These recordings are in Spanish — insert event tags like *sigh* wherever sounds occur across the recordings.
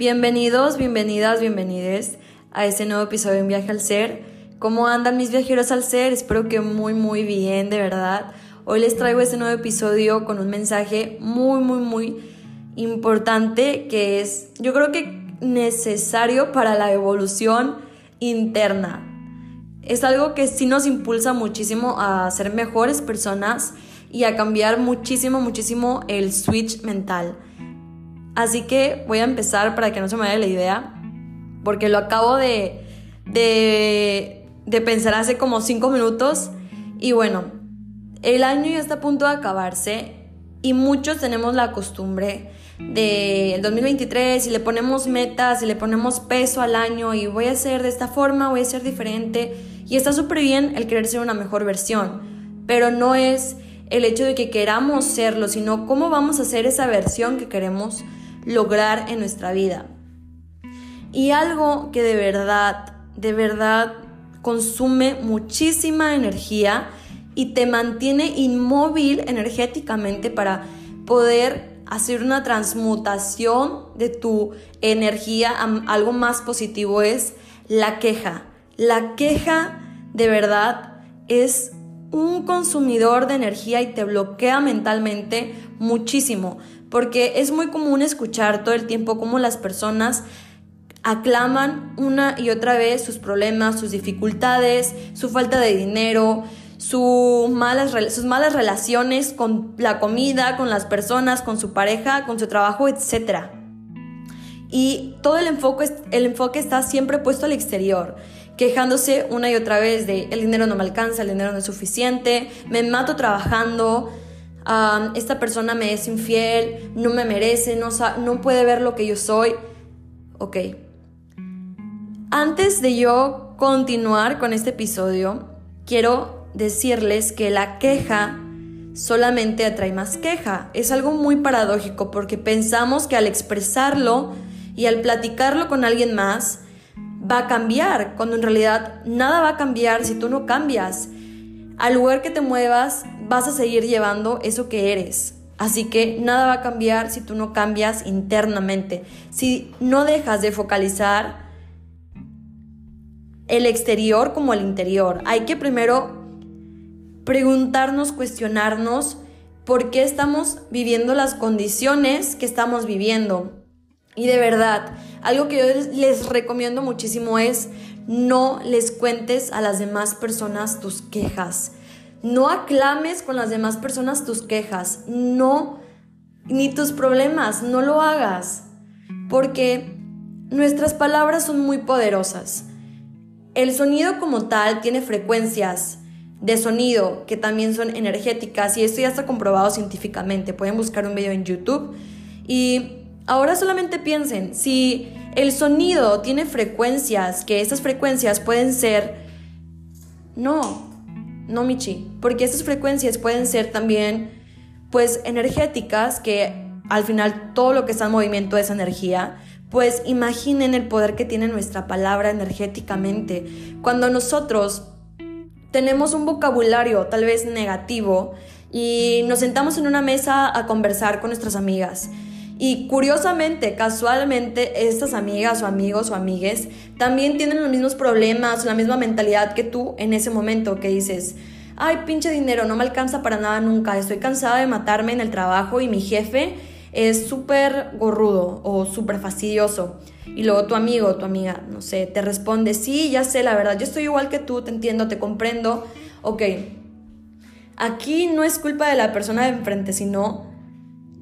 Bienvenidos, bienvenidas, bienvenides a este nuevo episodio de Un viaje al ser. ¿Cómo andan mis viajeros al ser? Espero que muy, muy bien, de verdad. Hoy les traigo este nuevo episodio con un mensaje muy, muy, muy importante que es, yo creo que necesario para la evolución interna. Es algo que sí nos impulsa muchísimo a ser mejores personas y a cambiar muchísimo, muchísimo el switch mental. Así que voy a empezar para que no se me vaya la idea, porque lo acabo de, de, de pensar hace como cinco minutos. Y bueno, el año ya está a punto de acabarse y muchos tenemos la costumbre del de 2023 y le ponemos metas y le ponemos peso al año y voy a ser de esta forma, voy a ser diferente y está súper bien el querer ser una mejor versión, pero no es el hecho de que queramos serlo, sino cómo vamos a ser esa versión que queremos lograr en nuestra vida. Y algo que de verdad, de verdad consume muchísima energía y te mantiene inmóvil energéticamente para poder hacer una transmutación de tu energía a algo más positivo es la queja. La queja de verdad es un consumidor de energía y te bloquea mentalmente muchísimo porque es muy común escuchar todo el tiempo cómo las personas aclaman una y otra vez sus problemas, sus dificultades, su falta de dinero, sus malas, relaciones con la comida, con las personas, con su pareja, con su trabajo, etc. Y todo el enfoque, el enfoque está siempre puesto al exterior, quejándose una y otra vez de el dinero no me alcanza, el dinero no es suficiente, me mato trabajando, esta persona me es infiel, no me merece, no, no puede ver lo que yo soy. Ok. Antes de yo continuar con este episodio, quiero decirles que la queja solamente atrae más queja. Es algo muy paradójico porque pensamos que al expresarlo y al platicarlo con alguien más, va a cambiar, cuando en realidad nada va a cambiar si tú no cambias. Al lugar que te muevas, vas a seguir llevando eso que eres. Así que nada va a cambiar si tú no cambias internamente. Si no dejas de focalizar el exterior como el interior. Hay que primero preguntarnos, cuestionarnos por qué estamos viviendo las condiciones que estamos viviendo. Y de verdad, algo que yo les recomiendo muchísimo es no les cuentes a las demás personas tus quejas. No aclames con las demás personas tus quejas, no, ni tus problemas, no lo hagas, porque nuestras palabras son muy poderosas. El sonido como tal tiene frecuencias de sonido que también son energéticas y esto ya está comprobado científicamente. Pueden buscar un video en YouTube y ahora solamente piensen, si el sonido tiene frecuencias, que estas frecuencias pueden ser, no, no Michi, porque estas frecuencias pueden ser también pues energéticas, que al final todo lo que está en movimiento es energía, pues imaginen el poder que tiene nuestra palabra energéticamente. Cuando nosotros tenemos un vocabulario tal vez negativo y nos sentamos en una mesa a conversar con nuestras amigas, y curiosamente, casualmente, estas amigas o amigos o amigues también tienen los mismos problemas, la misma mentalidad que tú en ese momento que dices, ay, pinche dinero, no me alcanza para nada nunca, estoy cansada de matarme en el trabajo y mi jefe es súper gorrudo o súper fastidioso. Y luego tu amigo o tu amiga, no sé, te responde, sí, ya sé, la verdad, yo estoy igual que tú, te entiendo, te comprendo. Ok, aquí no es culpa de la persona de enfrente, sino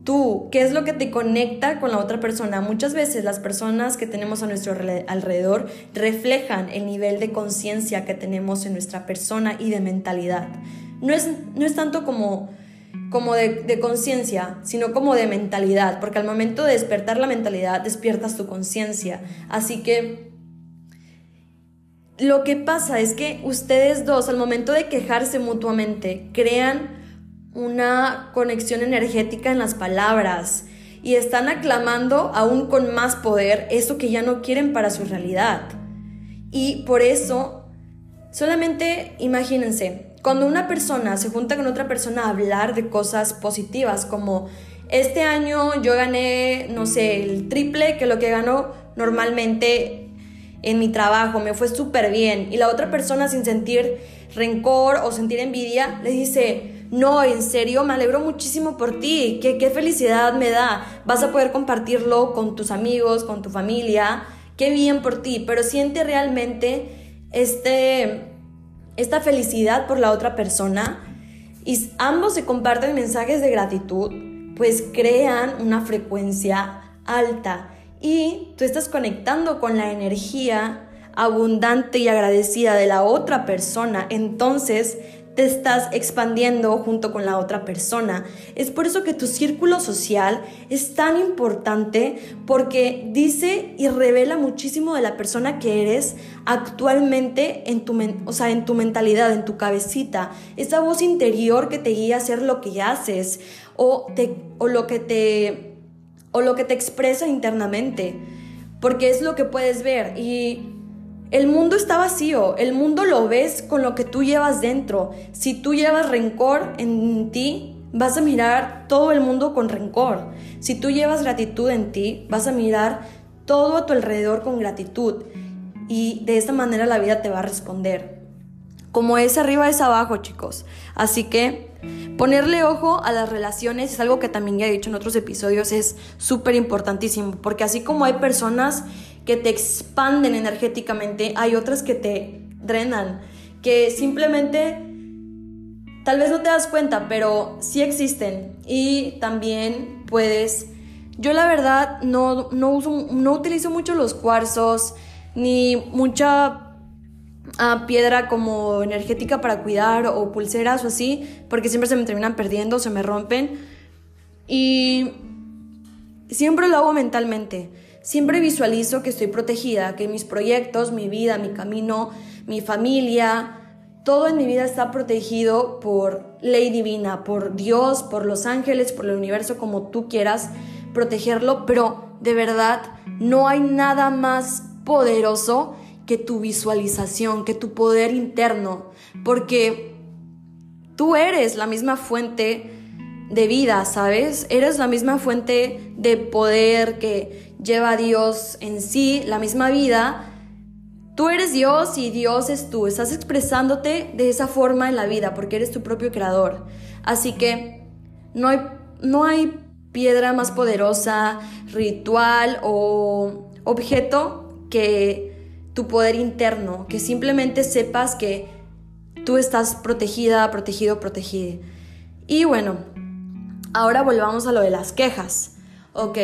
tú, qué es lo que te conecta con la otra persona. Muchas veces las personas que tenemos a nuestro alrededor reflejan el nivel de conciencia que tenemos en nuestra persona y de mentalidad. No es, no es tanto como, como de, de conciencia, sino como de mentalidad, porque al momento de despertar la mentalidad despiertas tu conciencia. Así que lo que pasa es que ustedes dos, al momento de quejarse mutuamente, crean una conexión energética en las palabras y están aclamando aún con más poder eso que ya no quieren para su realidad. Y por eso, solamente imagínense, cuando una persona se junta con otra persona a hablar de cosas positivas como este año yo gané, no sé, el triple que lo que gano normalmente en mi trabajo, me fue súper bien. Y la otra persona sin sentir rencor o sentir envidia le dice, no, en serio, me alegro muchísimo por ti, qué, qué felicidad me da, vas a poder compartirlo con tus amigos, con tu familia, qué bien por ti, pero siente realmente este, esta felicidad por la otra persona. Y ambos se comparten mensajes de gratitud, pues crean una frecuencia alta. Y tú estás conectando con la energía abundante y agradecida de la otra persona, entonces te estás expandiendo junto con la otra persona. Es por eso que tu círculo social es tan importante porque dice y revela muchísimo de la persona que eres actualmente en tu, o sea, en tu mentalidad, en tu cabecita. Esa voz interior que te guía a hacer lo que haces o, te, o lo que te o lo que te expresa internamente, porque es lo que puedes ver y el mundo está vacío, el mundo lo ves con lo que tú llevas dentro. Si tú llevas rencor en ti, vas a mirar todo el mundo con rencor. Si tú llevas gratitud en ti, vas a mirar todo a tu alrededor con gratitud. Y de esta manera la vida te va a responder. Como es arriba es abajo, chicos. Así que ponerle ojo a las relaciones es algo que también ya he dicho en otros episodios, es súper importantísimo, porque así como hay personas que te expanden energéticamente, hay otras que te drenan, que simplemente tal vez no te das cuenta, pero sí existen y también puedes... Yo la verdad no, no, uso, no utilizo mucho los cuarzos ni mucha ah, piedra como energética para cuidar o pulseras o así, porque siempre se me terminan perdiendo, se me rompen. Y siempre lo hago mentalmente. Siempre visualizo que estoy protegida, que mis proyectos, mi vida, mi camino, mi familia, todo en mi vida está protegido por ley divina, por Dios, por los ángeles, por el universo, como tú quieras protegerlo, pero de verdad no hay nada más poderoso que tu visualización, que tu poder interno, porque tú eres la misma fuente de vida, ¿sabes? Eres la misma fuente de poder que lleva Dios en sí, la misma vida, tú eres Dios y Dios es tú. Estás expresándote de esa forma en la vida porque eres tu propio creador. Así que no hay, no hay piedra más poderosa, ritual o objeto que tu poder interno, que simplemente sepas que tú estás protegida, protegido, protegida. Y bueno, ahora volvamos a lo de las quejas. Ok,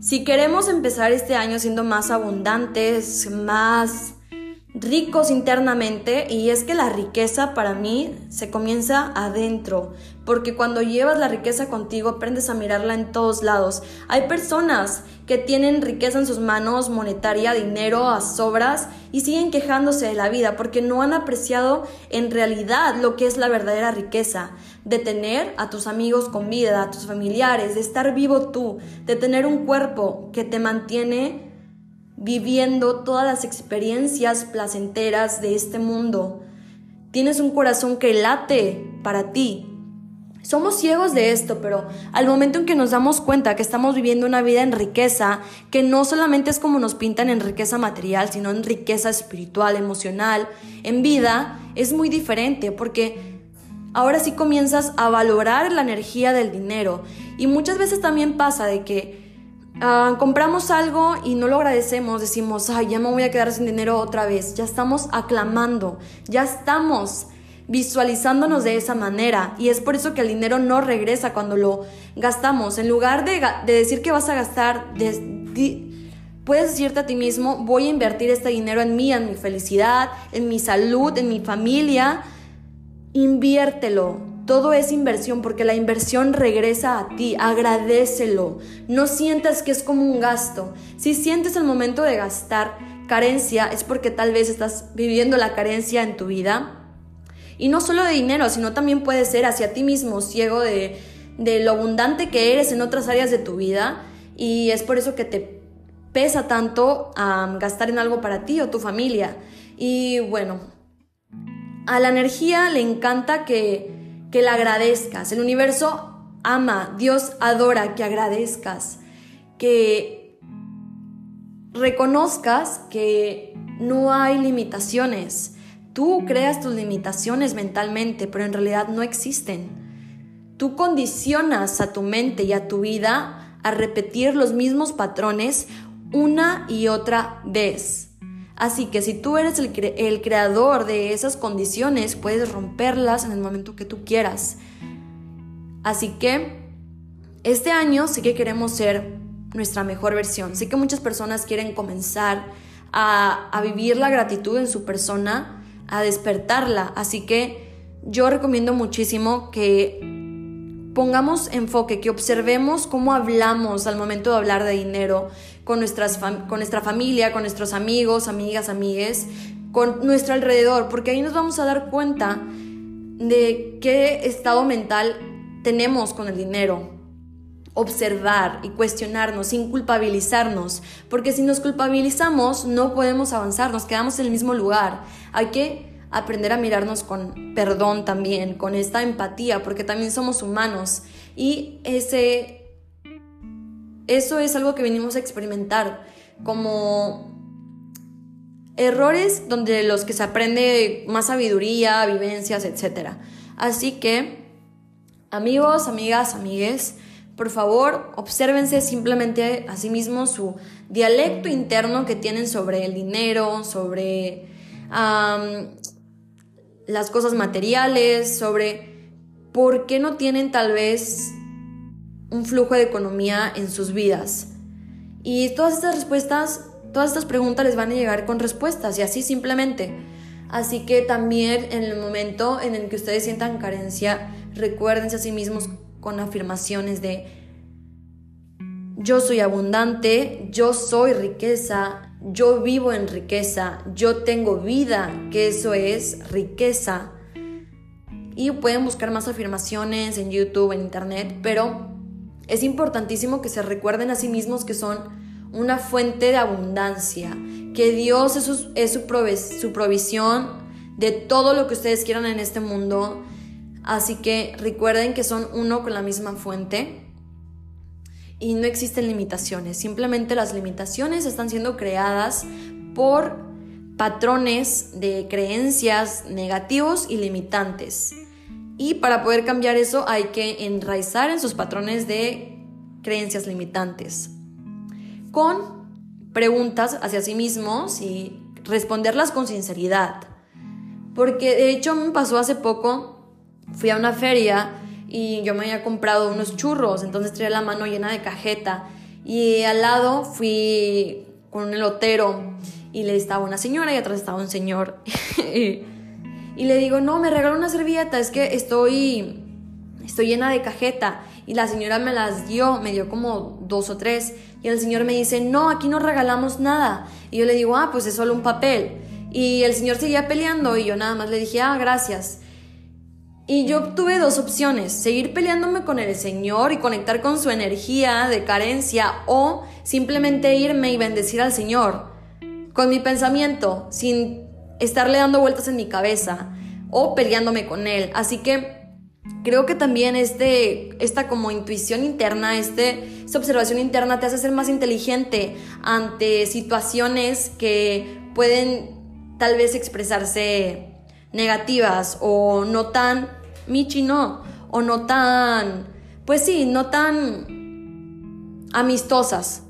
si queremos empezar este año siendo más abundantes, más ricos internamente, y es que la riqueza para mí se comienza adentro, porque cuando llevas la riqueza contigo aprendes a mirarla en todos lados. Hay personas que tienen riqueza en sus manos, monetaria, dinero, a sobras, y siguen quejándose de la vida porque no han apreciado en realidad lo que es la verdadera riqueza de tener a tus amigos con vida, a tus familiares, de estar vivo tú, de tener un cuerpo que te mantiene viviendo todas las experiencias placenteras de este mundo. Tienes un corazón que late para ti. Somos ciegos de esto, pero al momento en que nos damos cuenta que estamos viviendo una vida en riqueza, que no solamente es como nos pintan en riqueza material, sino en riqueza espiritual, emocional, en vida, es muy diferente porque ahora sí comienzas a valorar la energía del dinero. Y muchas veces también pasa de que ah, compramos algo y no lo agradecemos, decimos, ay, ya me voy a quedar sin dinero otra vez. Ya estamos aclamando, ya estamos visualizándonos de esa manera. Y es por eso que el dinero no regresa cuando lo gastamos. En lugar de, decir que vas a gastar, puedes decirte a ti mismo, voy a invertir este dinero en mí, en mi felicidad, en mi salud, en mi familia Inviértelo. Todo es inversión porque la inversión regresa a ti. Agradecelo. No sientas que es como un gasto. Si sientes el momento de gastar carencia es porque tal vez estás viviendo la carencia en tu vida. Y no solo de dinero, sino también puede ser hacia ti mismo, ciego de, de lo abundante que eres en otras áreas de tu vida. Y es por eso que te pesa tanto gastar en algo para ti o tu familia. Y bueno, a la energía le encanta que, que la agradezcas. El universo ama, Dios adora que agradezcas, que reconozcas que no hay limitaciones. Tú creas tus limitaciones mentalmente, pero en realidad no existen. Tú condicionas a tu mente y a tu vida a repetir los mismos patrones una y otra vez. Así que si tú eres el, el, creador de esas condiciones, puedes romperlas en el momento que tú quieras. Así que este año sí que queremos ser nuestra mejor versión. Sé que muchas personas quieren comenzar a, a vivir la gratitud en su persona, a despertarla. Así que yo recomiendo muchísimo que pongamos enfoque, que observemos cómo hablamos al momento de hablar de dinero con, nuestras con nuestra familia, con nuestros amigos, amigas, amigues, con nuestro alrededor, porque ahí nos vamos a dar cuenta de qué estado mental tenemos con el dinero. Observar y cuestionarnos sin culpabilizarnos, porque si nos culpabilizamos no podemos avanzar, nos quedamos en el mismo lugar. Hay que aprender a mirarnos con perdón también, con esta empatía, porque también somos humanos y ese eso es algo que venimos a experimentar como errores donde los que se aprende más sabiduría, vivencias, etc. Así que Amigos, amigas, amigues, por favor, obsérvense simplemente a sí mismos su dialecto interno que tienen sobre el dinero, sobre las cosas materiales, sobre por qué no tienen tal vez un flujo de economía en sus vidas. Y todas estas respuestas, todas estas preguntas les van a llegar con respuestas y así simplemente. Así que también en el momento en el que ustedes sientan carencia, recuérdense a sí mismos con afirmaciones de yo soy abundante, yo soy riqueza, yo vivo en riqueza, yo tengo vida, que eso es riqueza. Y pueden buscar más afirmaciones en YouTube, en Internet, pero es importantísimo que se recuerden a sí mismos que son una fuente de abundancia, que Dios es su, su provisión de todo lo que ustedes quieran en este mundo Así que recuerden que son uno con la misma fuente y no existen limitaciones. Simplemente las limitaciones están siendo creadas por patrones de creencias negativos y limitantes. Y para poder cambiar eso hay que enraizar en sus patrones de creencias limitantes. Con preguntas hacia sí mismos y responderlas con sinceridad. Porque de hecho me pasó hace poco fui a una feria y yo me había comprado unos churros, entonces traía la mano llena de cajeta y al lado fui con un elotero y le estaba una señora y atrás estaba un señor *laughs* y, le digo, no, me regaló una servilleta, es que estoy, estoy llena de cajeta y la señora me las dio, me dio como dos o tres. Y el señor me dice, no, aquí no regalamos nada y yo le digo, ah, pues es solo un papel y el señor seguía peleando y yo nada más le dije, ah, gracias. Y yo tuve dos opciones, seguir peleándome con el Señor y conectar con su energía de carencia o simplemente irme y bendecir al Señor. Con mi pensamiento, sin estarle dando vueltas en mi cabeza o peleándome con Él. Así que creo que también este, esta como intuición interna, este, esta observación interna te hace ser más inteligente ante situaciones que pueden tal vez expresarse negativas o no tan Michi no, o no tan, pues sí, no tan amistosas.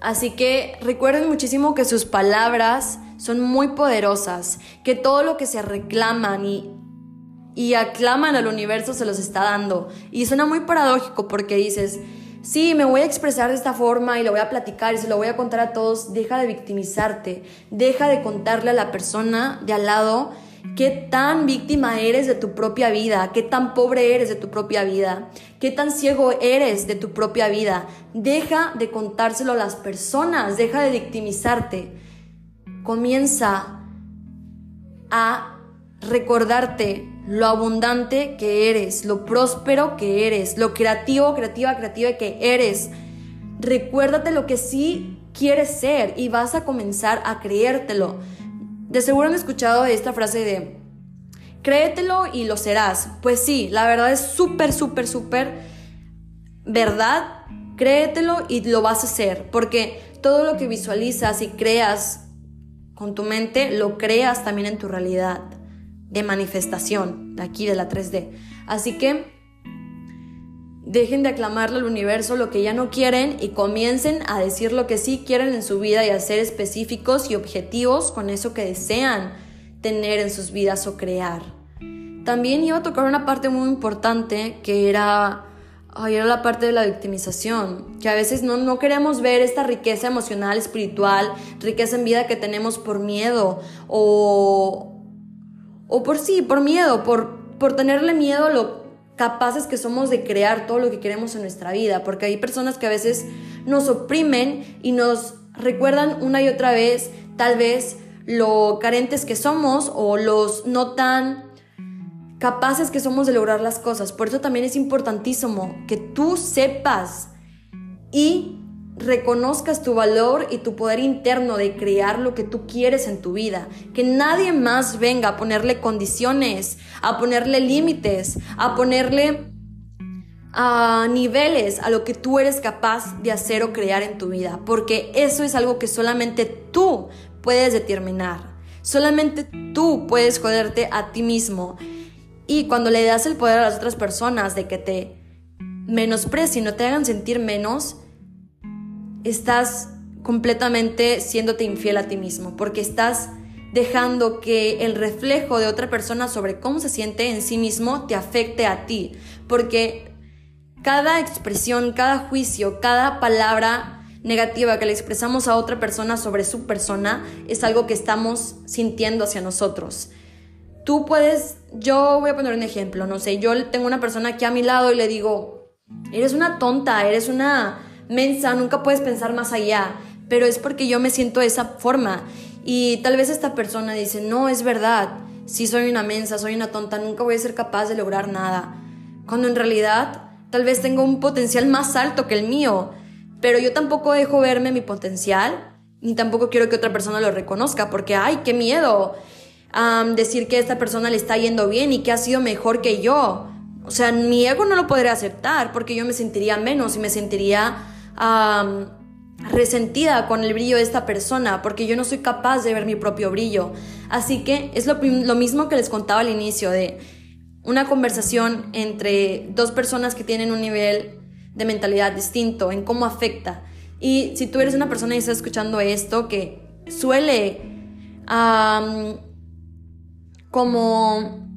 Así que recuerden muchísimo que sus palabras son muy poderosas, que todo lo que se reclaman y, y aclaman al universo se los está dando. Y suena muy paradójico porque dices, sí, me voy a expresar de esta forma y lo voy a platicar y se lo voy a contar a todos, deja de victimizarte, deja de contarle a la persona de al lado qué tan víctima eres de tu propia vida, qué tan pobre eres de tu propia vida, qué tan ciego eres de tu propia vida. Deja de contárselo a las personas, deja de victimizarte. Comienza a recordarte lo abundante que eres, lo próspero que eres, lo creativo, creativa, creativa que eres. Recuérdate lo que sí quieres ser y vas a comenzar a creértelo. De seguro han escuchado esta frase de créetelo y lo serás. Pues sí, la verdad es súper, súper, súper verdad. Créetelo y lo vas a hacer, porque todo lo que visualizas y creas con tu mente, lo creas también en tu realidad de manifestación, de aquí de la 3D. Así que dejen de aclamarle al universo lo que ya no quieren y comiencen a decir lo que sí quieren en su vida y a ser específicos y objetivos con eso que desean tener en sus vidas o crear. También iba a tocar una parte muy importante que era, era la parte de la victimización, que a veces no, no queremos ver esta riqueza emocional, espiritual, riqueza en vida que tenemos por miedo o, o por sí, por miedo, por, por tenerle miedo a lo capaces que somos de crear todo lo que queremos en nuestra vida, porque hay personas que a veces nos oprimen y nos recuerdan una y otra vez tal vez lo carentes que somos o los no tan capaces que somos de lograr las cosas. Por eso también es importantísimo que tú sepas y reconozcas tu valor y tu poder interno de crear lo que tú quieres en tu vida. Que nadie más venga a ponerle condiciones, a ponerle límites, a ponerle a niveles a lo que tú eres capaz de hacer o crear en tu vida. Porque eso es algo que solamente tú puedes determinar. Solamente tú puedes joderte a ti mismo. Y cuando le das el poder a las otras personas de que te menosprecien no te hagan sentir menos, estás completamente siéndote infiel a ti mismo, porque estás dejando que el reflejo de otra persona sobre cómo se siente en sí mismo te afecte a ti, porque cada expresión, cada juicio, cada palabra negativa que le expresamos a otra persona sobre su persona es algo que estamos sintiendo hacia nosotros. Tú puedes, yo voy a poner un ejemplo, no sé, yo tengo una persona aquí a mi lado y le digo, eres una tonta, eres una mensa, nunca puedes pensar más allá, pero es porque yo me siento de esa forma. Y tal vez esta persona dice, no, es verdad, si soy una mensa, soy una tonta, nunca voy a ser capaz de lograr nada. Cuando en realidad tal vez tengo un potencial más alto que el mío, pero yo tampoco dejo verme mi potencial, ni tampoco quiero que otra persona lo reconozca, porque, ay, qué miedo decir que a esta persona le está yendo bien y que ha sido mejor que yo. O sea, mi ego no lo podría aceptar porque yo me sentiría menos y me sentiría resentida con el brillo de esta persona porque yo no soy capaz de ver mi propio brillo. Así que es lo, lo mismo que les contaba al inicio de una conversación entre dos personas que tienen un nivel de mentalidad distinto, en cómo afecta. Y si tú eres una persona y estás escuchando esto que suele como,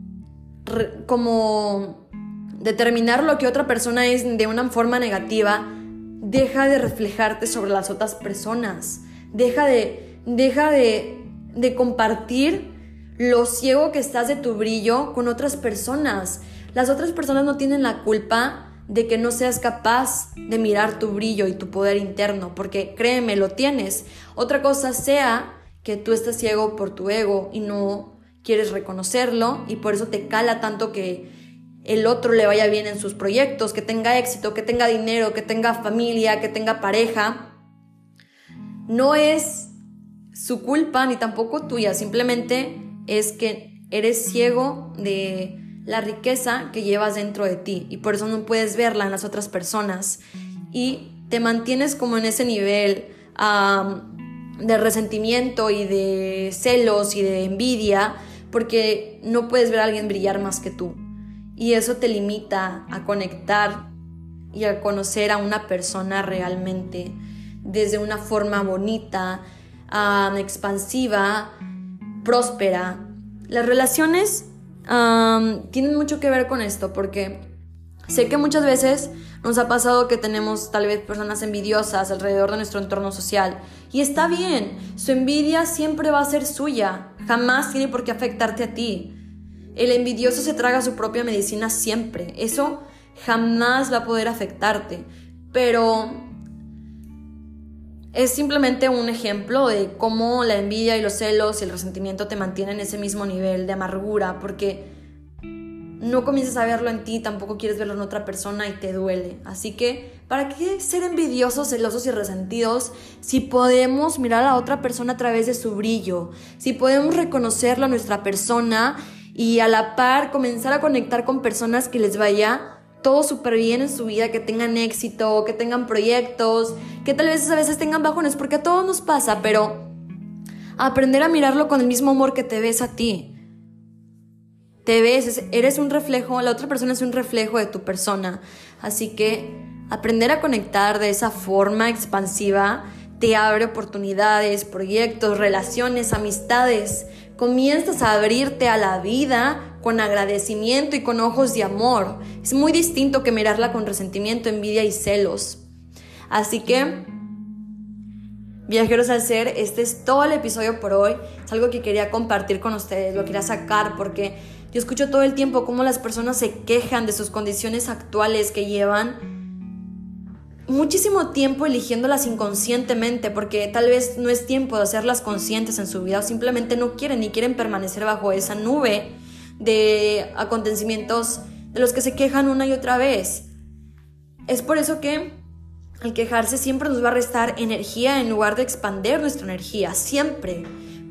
como determinar lo que otra persona es de una forma negativa, deja de reflejarte sobre las otras personas. Deja de, deja de, de compartir lo ciego que estás de tu brillo con otras personas. Las otras personas no tienen la culpa de que no seas capaz de mirar tu brillo y tu poder interno, porque créeme, lo tienes. Otra cosa sea que tú estás ciego por tu ego y no quieres reconocerlo y por eso te cala tanto que el otro le vaya bien en sus proyectos, que tenga éxito, que tenga dinero, que tenga familia, que tenga pareja, no es su culpa ni tampoco tuya, simplemente es que eres ciego de la riqueza que llevas dentro de ti y por eso no puedes verla en las otras personas. Y te mantienes como en ese nivel de resentimiento y de celos y de envidia porque no puedes ver a alguien brillar más que tú. Y eso te limita a conectar y a conocer a una persona realmente desde una forma bonita, expansiva, próspera. Las relaciones tienen mucho que ver con esto porque sé que muchas veces nos ha pasado que tenemos tal vez personas envidiosas alrededor de nuestro entorno social. Y está bien, su envidia siempre va a ser suya, jamás tiene por qué afectarte a ti. El envidioso se traga su propia medicina siempre. Eso jamás va a poder afectarte. Pero es simplemente un ejemplo de cómo la envidia y los celos y el resentimiento te mantienen en ese mismo nivel de amargura, porque no comienzas a verlo en ti, tampoco quieres verlo en otra persona y te duele. Así que, ¿para qué ser envidiosos, celosos y resentidos si podemos mirar a otra persona a través de su brillo? Si podemos reconocerlo a nuestra persona y a la par comenzar a conectar con personas que les vaya todo súper bien en su vida, que tengan éxito, que tengan proyectos, que tal vez a veces tengan bajones, porque a todos nos pasa, pero aprender a mirarlo con el mismo amor que te ves a ti. Te ves, eres un reflejo, la otra persona es un reflejo de tu persona. Así que aprender a conectar de esa forma expansiva te abre oportunidades, proyectos, relaciones, amistades. Comienzas a abrirte a la vida con agradecimiento y con ojos de amor. Es muy distinto que mirarla con resentimiento, envidia y celos. Así que, viajeros al ser, este es todo el episodio por hoy. Es algo que quería compartir con ustedes, lo quería sacar porque yo escucho todo el tiempo cómo las personas se quejan de sus condiciones actuales que llevan muchísimo tiempo eligiéndolas inconscientemente porque tal vez no es tiempo de hacerlas conscientes en su vida o simplemente no quieren ni quieren permanecer bajo esa nube de acontecimientos de los que se quejan una y otra vez. Es por eso que el quejarse siempre nos va a restar energía en lugar de expander nuestra energía, siempre,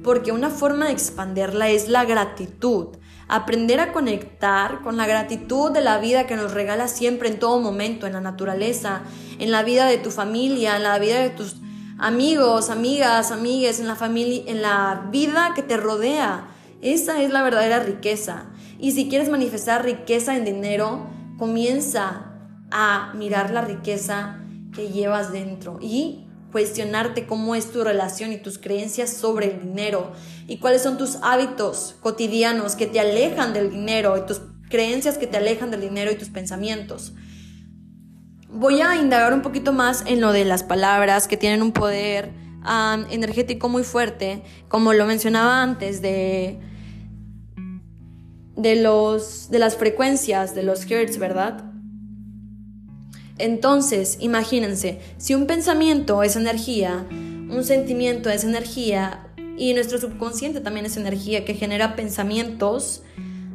porque una forma de expanderla es la gratitud. Aprender a conectar con la gratitud de la vida que nos regala siempre en todo momento, en la naturaleza, en la vida de tu familia, en la vida de tus amigos, amigas, amigues, en la familia, en la vida que te rodea. Esa es la verdadera riqueza. Y si quieres manifestar riqueza en dinero, comienza a mirar la riqueza que llevas dentro y cuestionarte cómo es tu relación y tus creencias sobre el dinero y cuáles son tus hábitos cotidianos que te alejan del dinero y tus creencias que te alejan del dinero y tus pensamientos. Voy a indagar un poquito más en lo de las palabras que tienen un poder energético muy fuerte, como lo mencionaba antes, de, de, los, de las frecuencias, de los hertz, ¿verdad? Entonces, imagínense, si un pensamiento es energía, un sentimiento es energía y nuestro subconsciente también es energía que genera pensamientos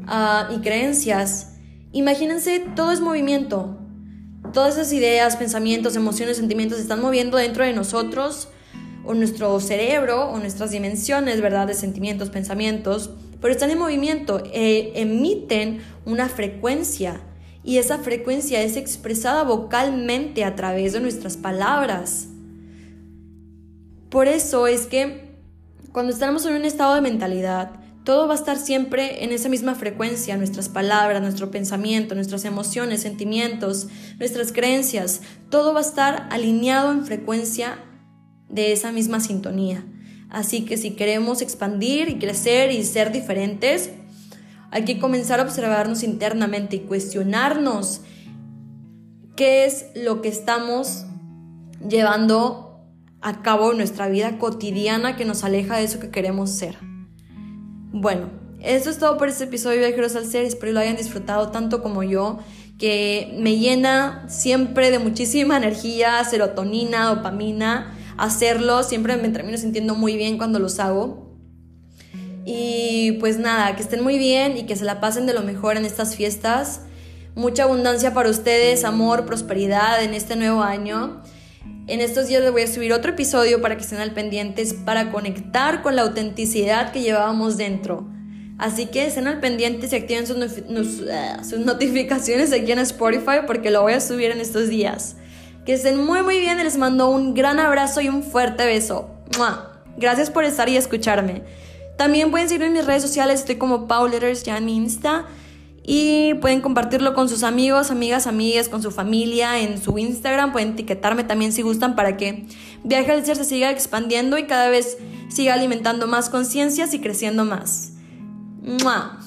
ah, y creencias, imagínense, todo es movimiento. Todas esas ideas, pensamientos, emociones, sentimientos se están moviendo dentro de nosotros o nuestro cerebro o nuestras dimensiones, ¿verdad? De sentimientos, pensamientos, pero están en movimiento, eh, emiten una frecuencia y esa frecuencia es expresada vocalmente a través de nuestras palabras. Por eso es que cuando estamos en un estado de mentalidad, todo va a estar siempre en esa misma frecuencia, nuestras palabras, nuestro pensamiento, nuestras emociones, sentimientos, nuestras creencias, todo va a estar alineado en frecuencia de esa misma sintonía. Así que si queremos expandir y crecer y ser diferentes, hay que comenzar a observarnos internamente y cuestionarnos qué es lo que estamos llevando a cabo en nuestra vida cotidiana que nos aleja de eso que queremos ser. Bueno, esto es todo por este episodio de Viajeros al Ser. Espero lo hayan disfrutado tanto como yo, que me llena siempre de muchísima energía, serotonina, dopamina hacerlo, siempre me termino sintiendo muy bien cuando los hago. Y pues nada, que estén muy bien y que se la pasen de lo mejor en estas fiestas. Mucha abundancia para ustedes, amor, prosperidad en este nuevo año. En estos días les voy a subir otro episodio para que estén al pendientes para conectar con la autenticidad que llevábamos dentro. Así que estén al pendientes y activen sus, sus *laughs* notificaciones aquí en Spotify porque lo voy a subir en estos días. Que estén muy muy bien les mando un gran abrazo y un fuerte beso. Gracias por estar y escucharme. También pueden seguirme en mis redes sociales, estoy como Letters ya en Insta. Y pueden compartirlo con sus amigos, amigas, amigas, con su familia, en su Instagram. Pueden etiquetarme también si gustan para que Viaje al Ser se siga expandiendo y cada vez siga alimentando más conciencias y creciendo más. ¡Mua!